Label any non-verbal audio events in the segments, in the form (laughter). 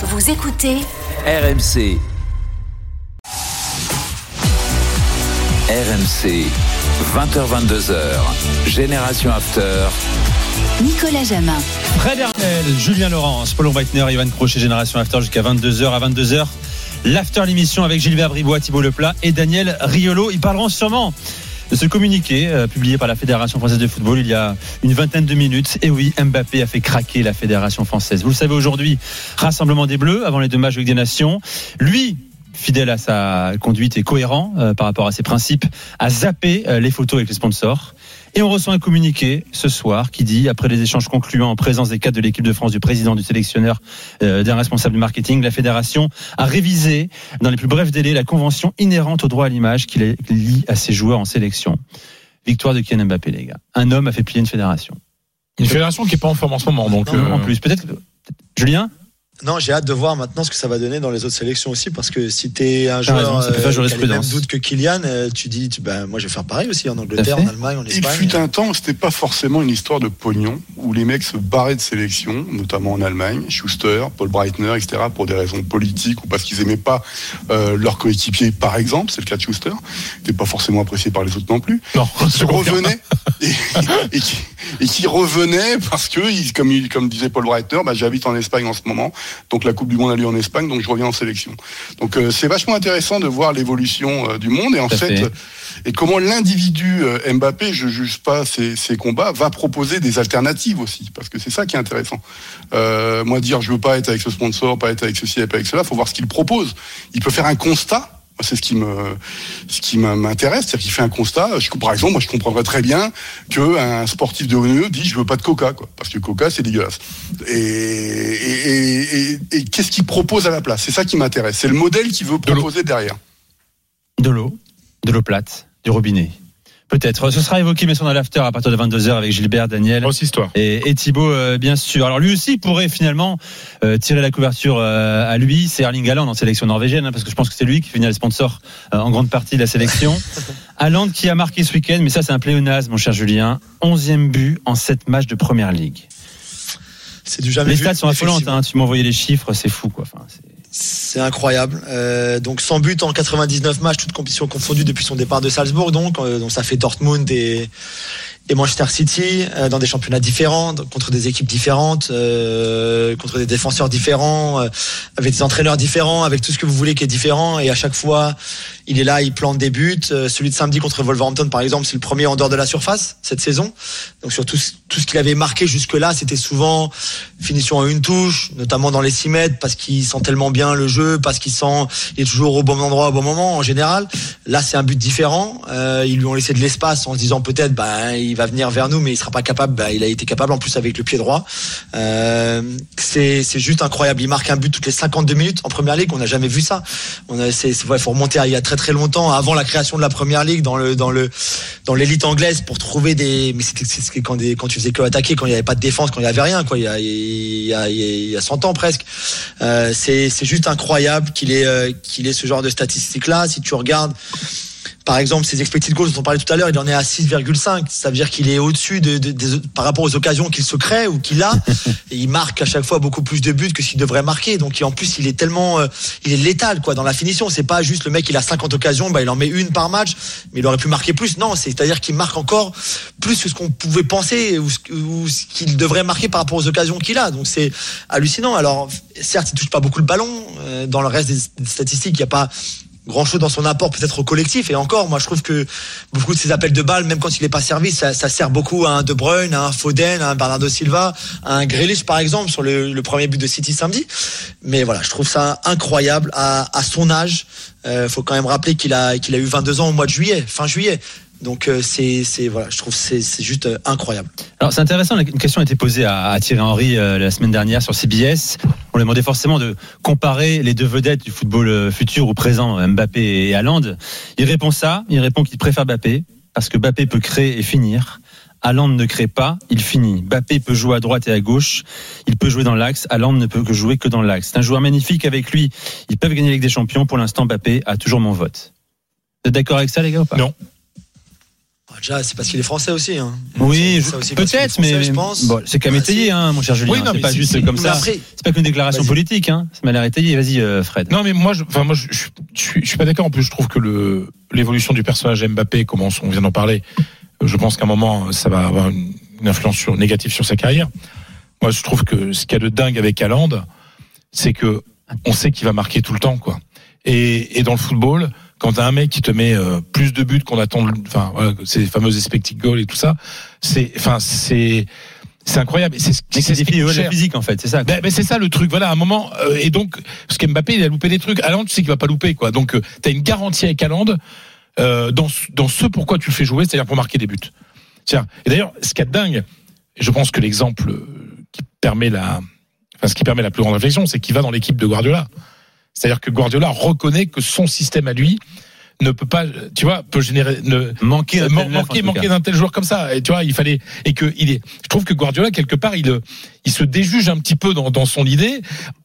Vous écoutez RMC. RMC, 20h22h, Génération After. Nicolas Jamin. Fred Armel, Julien Laurence, Paul Breitner, Ivan Crochet, Génération After jusqu'à 22h. À 22h, l'After l'émission avec Gilbert Bribois, Thibault Leplat et Daniel Riolo. Ils parleront sûrement de ce communiqué euh, publié par la Fédération française de football il y a une vingtaine de minutes. Et oui, Mbappé a fait craquer la Fédération française. Vous le savez aujourd'hui, rassemblement des Bleus avant les deux matchs avec des nations. Lui, fidèle à sa conduite et cohérent euh, par rapport à ses principes, a zappé euh, les photos avec les sponsors. Et on reçoit un communiqué ce soir qui dit, après les échanges concluants en présence des cadres de l'équipe de France, du président, du sélectionneur, euh, d'un responsable du marketing, la fédération a révisé dans les plus brefs délais la convention inhérente au droit à l'image qui les lie à ses joueurs en sélection. Victoire de Kylian Mbappé, les gars. Un homme a fait plier une fédération. Une fédération qui est pas en forme en ce moment, donc. Euh, En plus, peut-être. Julien? Non, j'ai hâte de voir maintenant ce que ça va donner dans les autres sélections aussi, parce que si t'es un T'as raison, joueur ça peut faire euh, jurisprudence. doutes que Kylian, euh, tu dis, tu, ben, moi je vais faire pareil aussi en Angleterre, en. Allemagne, en Il Espagne. fut un temps, c'était pas forcément une histoire de pognon, où les mecs se barraient de sélection, notamment en Allemagne, Schuster, Paul Breitner, etc., pour des raisons politiques ou parce qu'ils aimaient pas euh, leur coéquipier, par exemple, c'est le cas de Schuster, qui n'était pas forcément apprécié par les autres non plus, Non, (laughs) qui revenaient et, (laughs) et qui revenaient parce que, comme, il- comme disait Paul Breitner, bah, j'habite en Espagne en ce moment, donc la Coupe du Monde a lieu en Espagne, donc je reviens en sélection. Donc euh, c'est vachement intéressant de voir l'évolution euh, du monde et en fait, fait. euh, et comment l'individu euh, Mbappé, je juge pas ses, ses combats, va proposer des alternatives aussi, parce que c'est ça qui est intéressant. Moi dire je veux pas être avec ce sponsor, pas être avec ceci, pas avec cela, faut voir ce qu'il propose. Il peut faire un constat. C'est ce qui me, ce qui m'intéresse, c'est-à-dire qu'il fait un constat. Je, par exemple, moi, je comprendrais très bien qu'un sportif de haut niveau dit je veux pas de Coca, quoi, parce que Coca c'est dégueulasse. Et, et, et, et- et qu'est-ce qu'il propose à la place? C'est ça qui m'intéresse. C'est le modèle qu'il veut De proposer derrière. de l'eau, de l'eau plate, du robinet. Peut-être. Ce sera évoqué, mais sur dans l'after à partir de 22h avec Gilbert, Daniel. grosse histoire. Et, et Thibaut, euh, bien sûr. Alors lui aussi pourrait finalement euh, tirer la couverture euh, à lui. C'est Erling Haaland en sélection norvégienne, hein, parce que je pense que c'est lui qui finit le sponsor euh, en grande partie de la sélection. (laughs) Haaland qui a marqué ce week-end, mais ça c'est un pléonasme, mon cher Julien. 11e but en 7 matchs de Première Ligue. C'est du jamais Les vu, stats sont affolantes. Hein, tu m'as envoyé les chiffres, c'est fou quoi. Enfin, c'est- C'est incroyable. Euh, donc 100 buts en 99 matchs, toutes compétitions confondues depuis son départ de Salzbourg. Donc, euh, donc ça fait Dortmund et, et Manchester City euh, dans des championnats différents, contre des équipes différentes, euh, contre des défenseurs différents, euh, avec des entraîneurs différents, avec tout ce que vous voulez qui est différent. Et à chaque fois, il est là, il plante des buts. Euh, celui de samedi contre Wolverhampton, par exemple, c'est le premier en dehors de la surface cette saison. Donc sur tout, tout ce qu'il avait marqué jusque-là, c'était souvent finition à une touche, notamment dans les 6 mètres, parce qu'il sent tellement bien le jeu, parce qu'il sent, il est toujours au bon endroit au bon moment en général. Là, c'est un but différent. Euh, ils lui ont laissé de l'espace en se disant peut-être, bah, va venir vers nous, mais il sera pas capable. Bah, il a été capable en plus avec le pied droit. Euh, c'est juste incroyable. Il marque un but toutes les 52 minutes en première ligue. On n'a jamais vu ça. On c'est, ouais, faut remonter à il y a très très longtemps, avant la création de la première ligue, dans le dans le dans l'élite anglaise pour trouver des. Mais c'était quand des quand tu faisais que attaquer, quand il n'y avait pas de défense, quand il y avait rien. Il y a il y a, il y a 100 ans presque. Euh, c'est c'est juste incroyable qu'il ait euh, qu'il ait ce genre de statistiques là. Si tu regardes par exemple, ses expected goals dont on parlait tout à l'heure, il en est à 6,5. Ça veut dire qu'il est au-dessus de, de- des- par rapport aux occasions qu'il se crée ou qu'il a. (laughs) Et il marque à chaque fois beaucoup plus de buts que ce qu'il devrait marquer. Donc, en plus, il est tellement, euh, il est létal, quoi, dans la finition. C'est pas juste le mec, il a 50 occasions, bah, il en met une par match, mais il aurait pu marquer plus. Non, c'est-à-dire qu'il marque encore plus que ce qu'on pouvait penser ou ce, ce qu'il devrait marquer par rapport aux occasions qu'il a. Donc, c'est hallucinant. Alors, certes, il touche pas beaucoup le ballon. Euh, dans le reste des statistiques, il n'y a pas grand chose dans son apport peut-être au collectif. Et encore moi je trouve que beaucoup de ses appels de balles même quand il n'est pas servi ça, ça sert beaucoup à un De Bruyne à un Foden à un Bernardo Silva à un Grealish par exemple sur le, le premier but de City samedi. Mais voilà je trouve ça incroyable à, à son âge. Euh, faut quand même rappeler qu'il a qu'il a eu 22 ans au mois de juillet fin juillet donc euh, c'est c'est voilà je trouve que c'est c'est juste euh, incroyable Alors c'est intéressant, une question a été posée à, à Thierry Henry euh, la semaine dernière sur CBS. On lui demandait forcément de comparer les deux vedettes du football euh, futur ou présent, Mbappé et Haaland. Il répond ça, il répond qu'il préfère Mbappé parce que Mbappé peut créer et finir. Haaland ne crée pas, il finit. Mbappé peut jouer à droite et à gauche, il peut jouer dans l'axe. Haaland ne peut que jouer que dans l'axe. C'est un joueur magnifique avec lui. Ils peuvent gagner avec des champions. Pour l'instant, Mbappé a toujours mon vote. Vous êtes d'accord avec ça, les gars ou pas? Non. Déjà, c'est parce qu'il est français aussi. Hein. Oui, peut-être, mais je pense. bon, c'est qu'à Bah, m'étayer, si. hein, mon cher Julien. Oui, non, c'est mais pas juste comme ça. C'est pas qu'une déclaration politique, hein. Ça m'a l'air étayé. Vas-y, euh, Fred. Non, mais moi, je, enfin, moi, je, je, je suis, je suis pas d'accord. En plus, je trouve que le l'évolution du personnage Mbappé, comme on, on vient d'en parler, je pense qu'à un moment, ça va avoir une, une influence sur, négative sur sa carrière. Moi, je trouve que ce qu'il y a de dingue avec Haaland, c'est que on sait qu'il va marquer tout le temps, quoi. Et, et dans le football, quand t'as un mec qui te met euh, plus de buts qu'on attend, enfin, voilà, ces fameuses expected goals et tout ça, c'est, enfin, c'est, c'est incroyable. C'est ce C'est c'est ce qui ouais, la physique, en fait. C'est ça. Ben, ben, c'est ça le truc, voilà, à un moment, euh, et donc, parce qu'Mbappé, il a loupé des trucs. Haaland, tu sais qu'il va pas louper, quoi. Donc, euh, t'as une garantie avec Haaland, euh, dans, ce- dans ce pourquoi tu le fais jouer, c'est-à-dire pour marquer des buts. Tiens, et d'ailleurs, ce a de dingue, je pense que l'exemple euh, qui permet la, enfin, ce qui permet la plus grande réflexion, c'est qu'il va dans l'équipe de Guardiola. C'est-à-dire que Guardiola reconnaît que son système à lui ne peut pas, tu vois, peut générer, ne, Manquer Man- manquer manquer d'un tel joueur comme ça. Et tu vois il fallait et que il est je trouve que Guardiola quelque part il il se déjuge un petit peu dans, dans son idée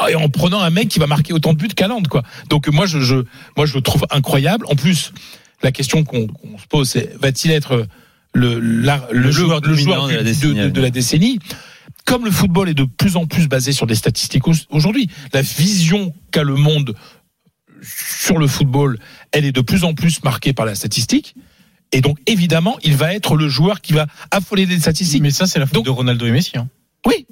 et en prenant un mec qui va marquer autant de buts qu'Haaland quoi. Donc moi je, je moi je le trouve incroyable. En plus la question qu'on qu'on se pose c'est va-t-il être le la- le, Le joueur, joueur le dominant joueur de la du- décennie, de, de la décennie? Comme le football est de plus en plus basé sur des statistiques au- aujourd'hui la vision qu'a le monde sur le football, elle est de plus en plus marquée par la statistique. Et donc, évidemment, il va être le joueur qui va affoler des statistiques. Mais ça, c'est la faute Donc- de Ronaldo et Messi. hein. oui,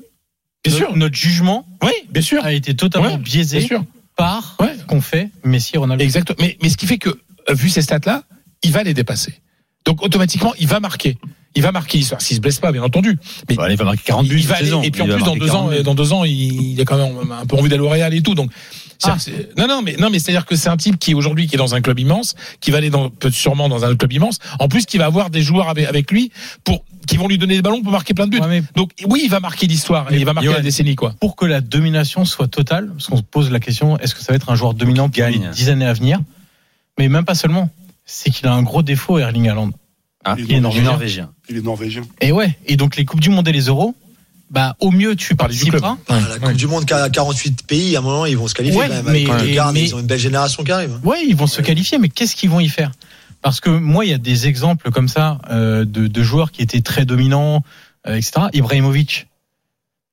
bien sûr. Notre jugement Oui, bien sûr. a été totalement Ouais, biaisé sûr. par Ouais. ce qu'ont fait Messi et Ronaldo. Exactement. Mais, mais ce qui fait que, euh, vu ces stats-là, il va les dépasser. Donc, automatiquement, il va marquer. Il va marquer l'histoire. S'il se blesse pas, bien entendu. Mais il va marquer 40 buts il va cette aller, saison. et puis en plus dans deux ans, 40 buts. euh, dans deux ans, il, il a quand même un peu envie d'aller au Real et tout. Donc, Ah. non, non, mais non, mais c'est-à-dire que c'est un type qui aujourd'hui qui est dans un club immense, qui va aller dans peut sûrement dans un club immense. En plus, qui va avoir des joueurs avec, avec lui pour qui vont lui donner des ballons pour marquer plein de buts. Ouais, mais Donc oui, il va marquer l'histoire et il va marquer la décennie quoi. pour que la domination soit totale, parce qu'on se pose la question, est-ce que ça va être un joueur dominant pour les gagne. dix années à venir? Mais même pas seulement. C'est qu'il a un gros défaut, Erling Haaland. Ah, Il est il est norvégien. norvégien. Il est norvégien. Et ouais. Et donc les coupes du monde et les euros, bah au mieux tu club. participeras. Ah, la Coupe du Monde, qui a 48 pays, à un moment, ils vont se qualifier Ouais, quand même. mais- gardes, ils ont une belle génération qui arrive. Ouais, ils vont se Ouais. qualifier, mais qu'est-ce qu'ils vont y faire? Parce que moi, il y a des exemples comme ça euh, de, de joueurs qui étaient très dominants, euh, etc. Ibrahimovic,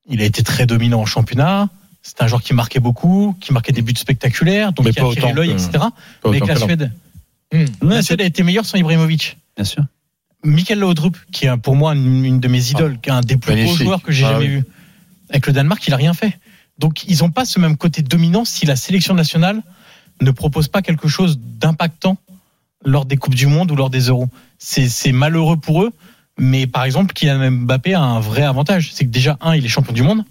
il a été très dominant en championnat. C'est un joueur qui marquait beaucoup, qui marquait des buts spectaculaires, donc Mais qui a attiré l'œil, etc. Avec la Suède, Hum. la Suède a été meilleure sans Ibrahimovic. Bien sûr. Michael Laudrup, qui est pour moi une, une de mes idoles, qui est un des plus beaux joueurs que j'ai Ah jamais oui. vu. Avec le Danemark, il a rien fait. Donc ils n'ont pas ce même côté dominant si la sélection nationale ne propose pas quelque chose d'impactant lors des coupes du monde ou lors des euros. C'est c'est malheureux pour eux, mais par exemple, Kylian Mbappé a un vrai avantage, c'est que déjà un, il est champion du monde,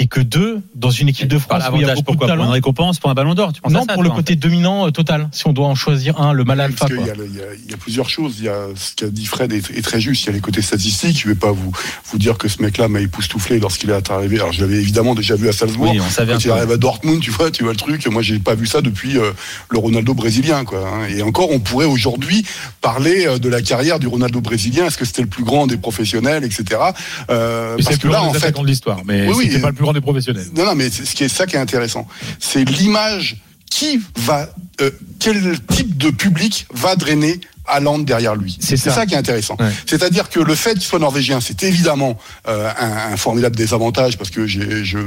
et que deux, dans une équipe de Par France où il y a l'avantage, beaucoup pourquoi de Pour une talent. récompense, pour un ballon d'or, Non, ça, pour le côté dominant euh, total. Si on doit en choisir un, le mal alpha. Parce qu'il quoi. y, a le- il y a- il y a plusieurs choses. Il y a ce qu'a dit Fred est, est très juste. Il y a les côtés statistiques. Je vais pas vous, vous dire que ce mec-là m'a époustouflé lorsqu'il est arrivé. Alors, je l'avais évidemment déjà vu à Salzbourg. Oui, on savait Quand il arrive à Dortmund, tu vois, tu vois le truc. Moi, j'ai pas vu ça depuis euh, le Ronaldo brésilien, quoi. hein. Et encore, on pourrait aujourd'hui parler euh, de la carrière du Ronaldo brésilien. Est-ce que c'était le plus grand des professionnels, etc. Euh, parce que plus là, grand en fait, l'histoire, mais Oui, oui, pas le plus des professionnels. non, non, mais c'est- ce qui est ça qui est intéressant, c'est l'image qui va, euh, quel type de public va drainer Haaland derrière lui. C'est ça. qui est intéressant. Ouais. C'est-à-dire que le fait qu'il soit norvégien, c'est évidemment euh, un, un formidable désavantage parce que j'ai, je,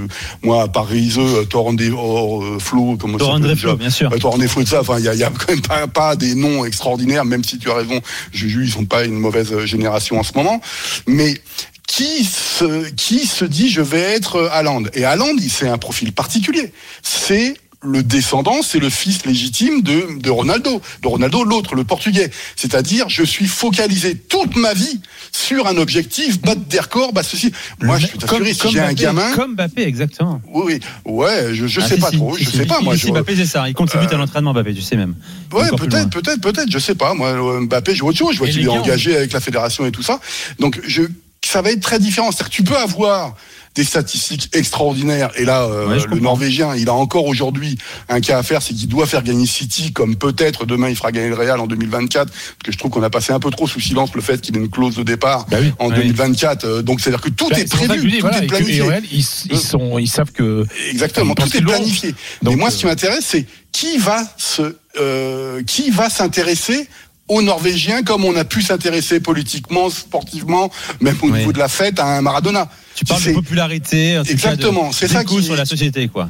moi, à Paris, euh, Torrent oh, euh, Flo, comment ça Torrent s'appelle Flo, bien sûr. Ouais, Torrent Flo, ça, enfin, il y a, y a quand même pas, pas des noms extraordinaires, même si tu as raison, Juju, ils sont pas une mauvaise euh, génération en ce moment, mais qui se, qui se dit je vais être Haaland Et Haaland, c'est un profil particulier. C'est le descendant, c'est le fils légitime de, de Ronaldo. De Ronaldo, l'autre, le portugais. C'est-à-dire, je suis focalisé toute ma vie sur un objectif, battre des records, bah ceci. Moi, je peux t'assurer, si j'ai un gamin. Comme Mbappé, exactement. Oui, oui, ouais, je, je Ah, sais si, pas si, trop, si, je si. sais pas, moi. ici, je- Mbappé, c'est ça. Il contribue Euh, à l'entraînement, Mbappé, tu sais même. Ouais, peut-être, peut-être, peut-être, je sais pas. Moi, euh, Mbappé, je vois autre chose. Je vois qu'il est engagé avec la fédération et tout ça. Donc, je, ça va être très différent. C'est-à-dire que tu peux avoir des statistiques extraordinaires. Et là, euh, Ouais, le comprends. Norvégien, il a encore aujourd'hui un cas à faire, c'est qu'il doit faire gagner City, comme peut-être demain il fera gagner le Real en 2024. Parce que je trouve qu'on a passé un peu trop sous silence le fait qu'il ait une clause de départ Bah oui. en Oui. 2024. Euh, Donc, c'est-à-dire que tout Bah, est prévu, dis, tout voilà, est planifié. ils, ils sont, ils savent que Exactement, tout est planifié. Donc, Mais moi, euh, ce qui m'intéresse, c'est qui va se, euh, qui va s'intéresser aux Norvégiens comme on a pu s'intéresser politiquement, sportivement, même au Oui. niveau de la fête à un Maradona. Tu parles de C'est- popularité, en Exactement, de- c'est ça qui- sur la société, quoi.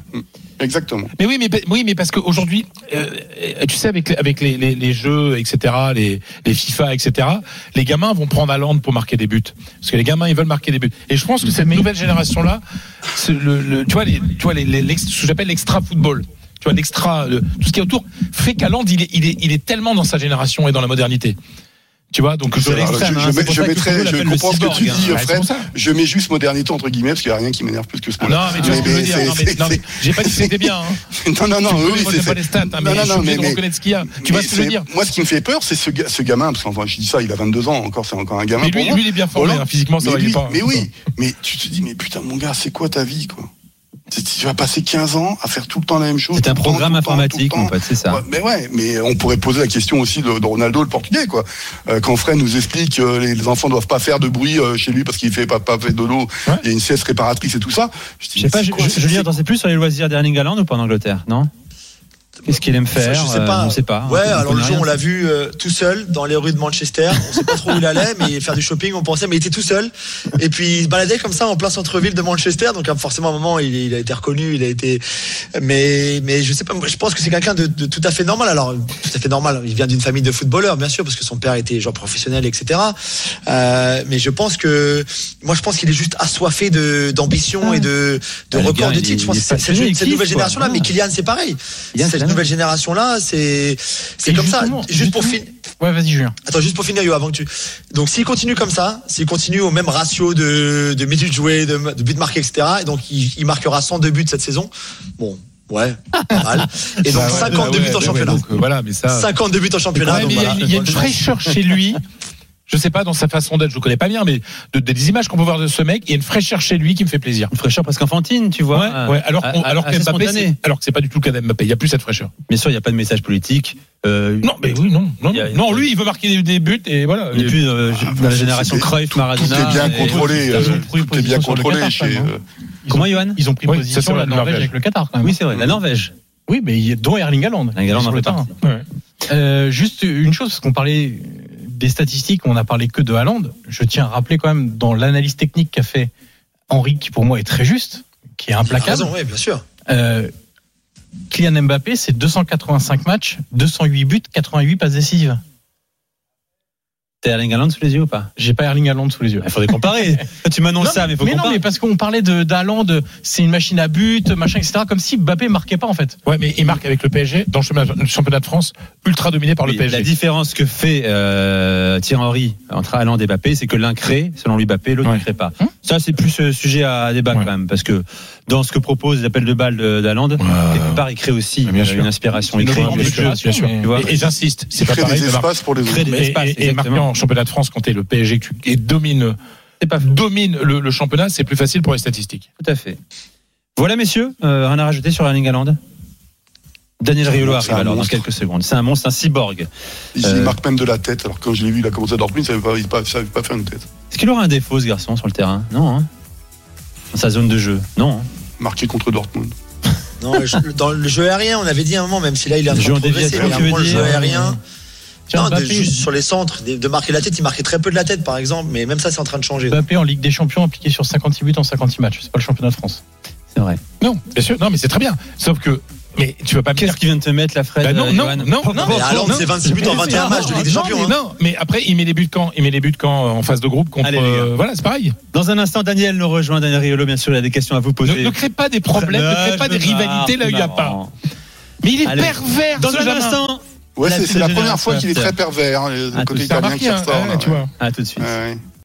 Exactement. Mais oui, mais oui, mais parce qu'aujourd'hui, euh, tu sais, avec avec les, les, les jeux, etc., les les FIFA, etc., les gamins vont prendre à l'ande pour marquer des buts, parce que les gamins ils veulent marquer des buts. Et je pense que cette nouvelle génération là, le, le, tu vois, les, tu vois, les, les, l'ex- ce que j'appelle l'extra football. Tu vois, l'extra, le- tout ce qui est autour, fait qu'à Land, il est, il est, il est tellement dans sa génération et dans la modernité. Tu vois, donc je, je, hein, je, je mettrais, comprends ce que tu dis, hein. Fred. Je mets juste modernité entre guillemets parce qu'il n'y a rien qui m'énerve plus que ce mot-là. Non, mais tu vois ce que je veux dire. Non, mais, j'ai pas dit que c'était bien. Hein. (laughs) non, non, non, Tu oui, c'est- pas les stats, hein, mais non, non, mais- de reconnaître ce qu'il y a. Tu vois mais ce que je veux c'est- dire Moi, ce qui me fait peur, c'est ce, ce gamin, parce qu'enfin, je dis ça, il a 22 ans encore, c'est encore un gamin. Mais lui, il est bien formé, Voilà. hein, physiquement, ça va, pas. Mais oui, mais tu te dis, mais putain, mon gars, c'est quoi ta vie, quoi? Tu vas passer 15 ans à faire tout le temps la même chose. C'est un programme temps, informatique, temps. pote, c'est ça. Ouais, mais ouais, mais on pourrait poser la question aussi de, de Ronaldo, le portugais, quoi. Euh, quand Fred nous explique que les, les enfants doivent pas faire de bruit euh, chez lui parce qu'il fait pas, pas fait de l'eau, Ouais. il y a une sieste réparatrice et tout ça. Je, dis, Je sais pas, je- je- c'est- sais plus sur les loisirs d'Erling Haaland ou pas en Angleterre, non? Qu'est-ce qu'il aime faire je sais euh, pas. On sait pas. Ouais, On alors le jour on l'a vu euh, tout seul dans les rues de Manchester. On sait pas trop où il allait, mais faire du shopping, on pensait, mais il était tout seul. Et puis il se baladait comme ça en plein centre-ville de Manchester. Donc euh, forcément à un moment il, il a été reconnu, il a été. Mais mais je sais pas. Je pense que c'est quelqu'un de, de tout à fait normal. Alors tout à fait normal. Il vient d'une famille de footballeurs, bien sûr, parce que son père était joueur professionnel, etc. Euh, mais je pense que moi je pense qu'il est juste assoiffé de d'ambition et de de Ah, gars, de titres. Je pense que est c'est- cette, nouvelle génération là. Ah. Mais Kylian c'est pareil. Kylian, c'est la nouvelle génération là, c'est c'est comme ça. Juste pour finir. Ouais, vas-y, Julien. Attends, juste pour finir, Yo, avant que tu. Donc, s'il continue comme ça, s'il continue au même ratio de, de minutes jouées, de, de buts marqués, etc., et donc il, il marquera 102 buts cette saison, bon, ouais, pas mal. (laughs) Et donc, Bah ouais, 52 bah ouais, buts en ouais, championnat. donc, euh, voilà, mais ça. 52 buts en championnat. Donc voilà. il y a une fraîcheur chez lui. Je sais pas dans sa façon d'être, je le connais pas bien, mais de- des images qu'on peut voir de ce mec, il y a une fraîcheur chez lui qui me fait plaisir. Une fraîcheur presque enfantine, tu vois. Ouais, ouais, alors, à- qu'on- à- alors que Mbappé, spontané. c'est- alors que c'est pas du tout le cas d'Mbappé. Il y a plus cette fraîcheur. Bien sûr, il n'y a pas de message politique. Euh, Non, mais oui, non, non, a- non. Lui, il veut marquer des, des buts et voilà. il n'est plus euh, dans la génération Cruyff, Tout Maradona. est bien et- contrôlé. Ils euh, ont pris Tout est position bien contrôlé chez. euh, Comment, Johan Ils ont pris position c'est la la Norvège avec le Qatar quand même. Oui, c'est vrai, la Norvège. Oui, mais il y a- dont Erling Haaland. Erling Haaland sur en le fait terrain. Ouais. Euh, juste une chose, parce qu'on parlait des statistiques, on a parlé que de Haaland. Je tiens à rappeler quand même dans l'analyse technique qu'a fait Henri, qui pour moi est très juste, qui est implacable. oui, bien sûr. Euh, Kylian Mbappé, c'est 285 matchs, 208 buts, 88 passes décisives. T'as Erling Haaland sous les yeux ou pas? J'ai pas Erling Haaland sous les yeux. Il faudrait comparer. (laughs) tu m'annonces Non, ça, mais il faut mais non, comparer. mais parce qu'on parlait de d'Haaland, c'est une machine à but, machin, etc. Comme si Mbappé marquait pas en fait. Ouais, mais il marque avec le PSG dans le championnat, de France, ultra dominé par le PSG. La différence que fait euh, Thierry Henry entre Haaland et Mbappé, c'est que l'un crée, selon lui Mbappé, l'autre Ouais. ne crée pas. Hum Ça, c'est plus euh, sujet à débat Ouais. quand même, parce que dans ce que propose l'appel de balle de- d'Haaland, quelque part, il crée aussi bien euh, une inspiration. Il crée inspiration, bien sûr. Et, et j'insiste, c'est pas pareil des espaces pour les autres. des Et, espaces, et- et marquer exactement. en championnat de France quand t'es le PSG et domine, pas domine le, le championnat, c'est plus facile pour les statistiques. Tout à fait. Voilà, messieurs, euh, rien à rajouter sur Erling Haaland? Daniel Riolo arrive alors dans quelques secondes. C'est un monstre, un cyborg. Il, Euh, il marque même de la tête. Alors quand je l'ai vu, il a commencé à il savait pas, il savait pas, savait pas faire une tête. Est-ce qu'il aura un défaut, ce garçon, sur le terrain? Non. Hein dans sa zone de jeu Non. hein Marqué contre Dortmund. Non, je- dans le jeu aérien, on avait dit à un moment, même si là il en Le jeu mais un moment, le jeu aérien. Tiens, Non, de- juste sur les centres, de, de marquer la tête, il marquait très peu de la tête par exemple, mais même ça c'est en train de changer. Mbappé en Ligue des Champions appliqué sur 56 buts en 56 matchs. C'est pas le championnat de France. C'est vrai. Non, bien sûr, non, mais c'est très bien. Sauf que, mais tu vas pas me dire Qu'est-ce qu'il vient de te mettre, la Fred Bah non, euh, non, non, non, Mais non, Haaland, non. c'est 26 buts en 21 matchs de Ligue des Non, Champions. mais hein. non, mais après, il met les buts quand Il met les buts quand euh, en phase de groupe contre. Allez, euh, voilà, c'est pareil. Dans un instant, Daniel nous rejoint. Daniel Riolo, bien sûr, il a des questions à vous Ne, poser. ne crée pas des problèmes, ne crée pas des rivalités là où il n'y a pas. Mais il est Allez. pervers, Dans ce un instant, Ouais, c'est la première fois qu'il est très pervers, hein, le Ah, côté italien remarqué, qui hein, ressort. à tout de suite.